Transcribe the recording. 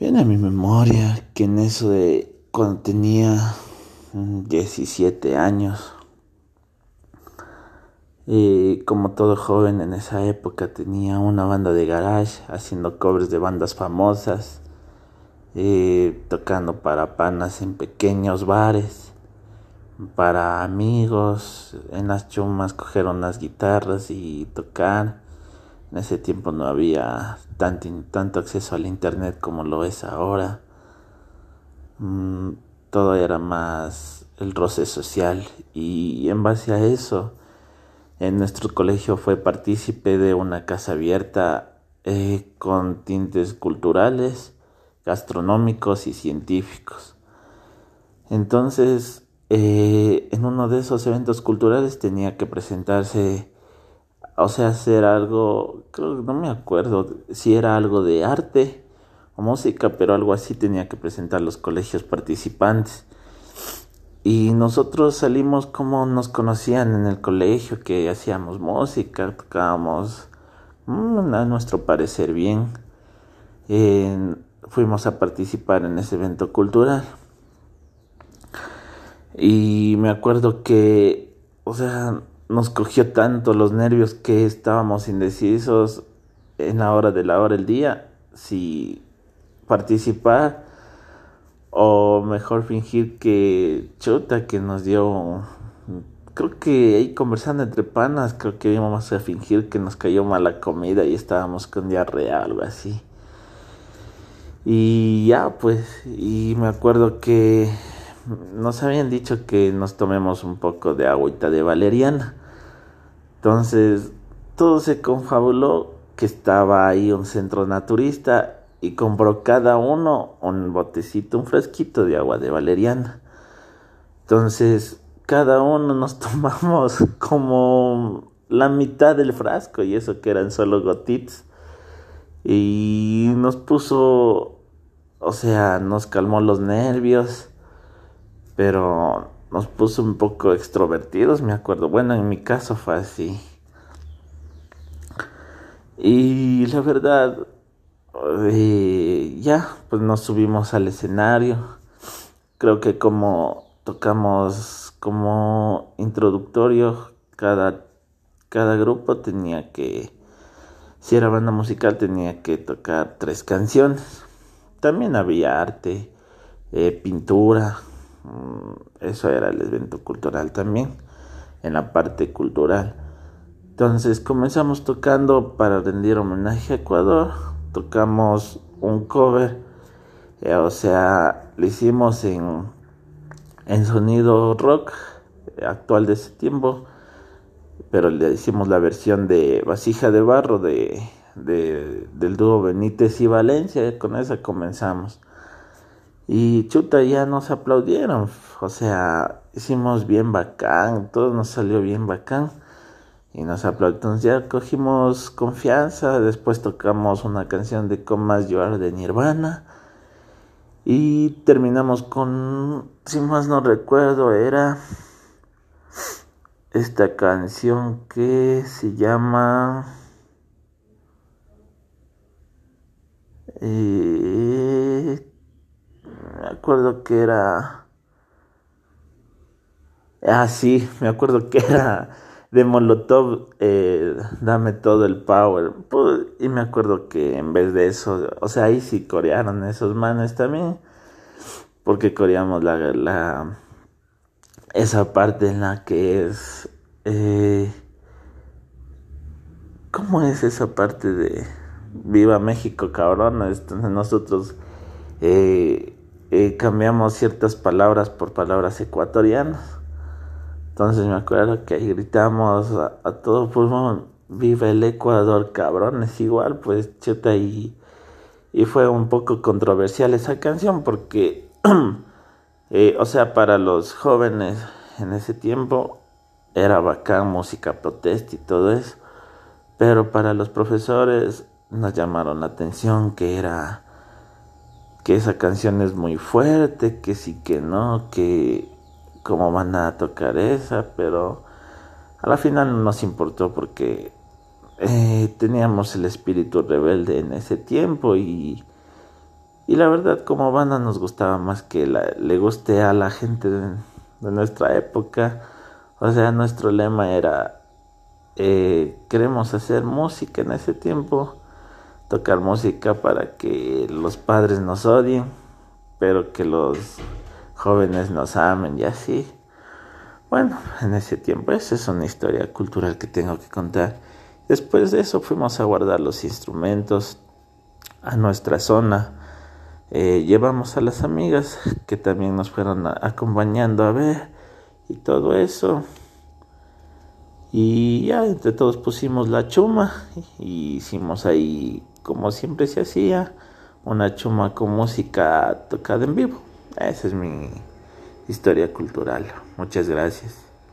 Viene a mi memoria que en eso de cuando tenía 17 años, y como todo joven en esa época tenía una banda de garage haciendo covers de bandas famosas, tocando para panas en pequeños bares, para amigos, en las chumas coger unas guitarras y tocar. En ese tiempo no había tanto, tanto acceso al internet como lo es ahora. Mm, todo era más el roce social y en base a eso en nuestro colegio fue partícipe de una casa abierta eh, con tintes culturales, gastronómicos y científicos. Entonces, eh, en uno de esos eventos culturales tenía que presentarse o sea, hacer algo, creo no me acuerdo si era algo de arte o música, pero algo así tenía que presentar los colegios participantes. Y nosotros salimos como nos conocían en el colegio, que hacíamos música, tocábamos mm, a nuestro parecer bien. fuimos a participar en ese evento cultural. Y me acuerdo que, o sea, nos cogió tanto los nervios que estábamos indecisos en la hora de la hora del día si participar o mejor fingir que chuta que nos dio creo que ahí conversando entre panas creo que íbamos a fingir que nos cayó mala comida y estábamos con diarrea algo así. Y ya pues y me acuerdo que nos habían dicho que nos tomemos un poco de agüita de valeriana. Entonces, todo se confabuló que estaba ahí un centro naturista y compró cada uno un botecito, un fresquito de agua de valeriana. Entonces, cada uno nos tomamos como la mitad del frasco y eso que eran solo gotitas. Y nos puso, o sea, nos calmó los nervios pero nos puso un poco extrovertidos, me acuerdo. Bueno, en mi caso fue así. Y la verdad, eh, ya, pues nos subimos al escenario. Creo que como tocamos como introductorio, cada, cada grupo tenía que, si era banda musical, tenía que tocar tres canciones. También había arte, eh, pintura, eso era el evento cultural también, en la parte cultural. Entonces comenzamos tocando para rendir homenaje a Ecuador, tocamos un cover, eh, o sea, lo hicimos en, en sonido rock eh, actual de ese tiempo, pero le hicimos la versión de Vasija de Barro de, de, del dúo Benítez y Valencia, con esa comenzamos. Y chuta, ya nos aplaudieron. O sea, hicimos bien bacán, todo nos salió bien bacán. Y nos aplaudieron. ya cogimos confianza. Después tocamos una canción de Comas Llorar de Nirvana. Y terminamos con, si más no recuerdo, era esta canción que se llama... Eh, me acuerdo que era... Ah, sí, me acuerdo que era de Molotov, eh, dame todo el power. y me acuerdo que en vez de eso, o sea, ahí sí corearon esos manes también. Porque coreamos la, la esa parte en la que es... Eh, ¿Cómo es esa parte de Viva México, cabrón? Entonces nosotros eh, eh, cambiamos ciertas palabras por palabras ecuatorianas. Entonces me acuerdo que ahí gritamos a, todo pulmón, viva el Ecuador, cabrones, igual, pues chuta, y, y fue un poco controversial esa canción porque, eh, o sea, para los jóvenes en ese tiempo era bacán música protesta y todo eso, pero para los profesores nos llamaron la atención que era que esa canción es muy fuerte, que sí que no, que cómo van a tocar esa, pero a la final no nos importó porque eh, teníamos el espíritu rebelde en ese tiempo y, Y la verdad, como banda nos gustaba más que le guste a la gente de, nuestra época. O sea, nuestro lema era, eh, queremos hacer música en ese tiempo, tocar música para que los padres nos odien, pero que los jóvenes nos amen y así. Bueno, en ese tiempo, esa es una historia cultural que tengo que contar. Después de eso fuimos a guardar los instrumentos a nuestra zona eh, llevamos a las amigas que también nos fueron acompañando a ver y todo eso. Y ya entre todos pusimos la chuma y hicimos ahí, como siempre se hacía, una chuma con música tocada en vivo. Esa es mi historia cultural. Muchas gracias.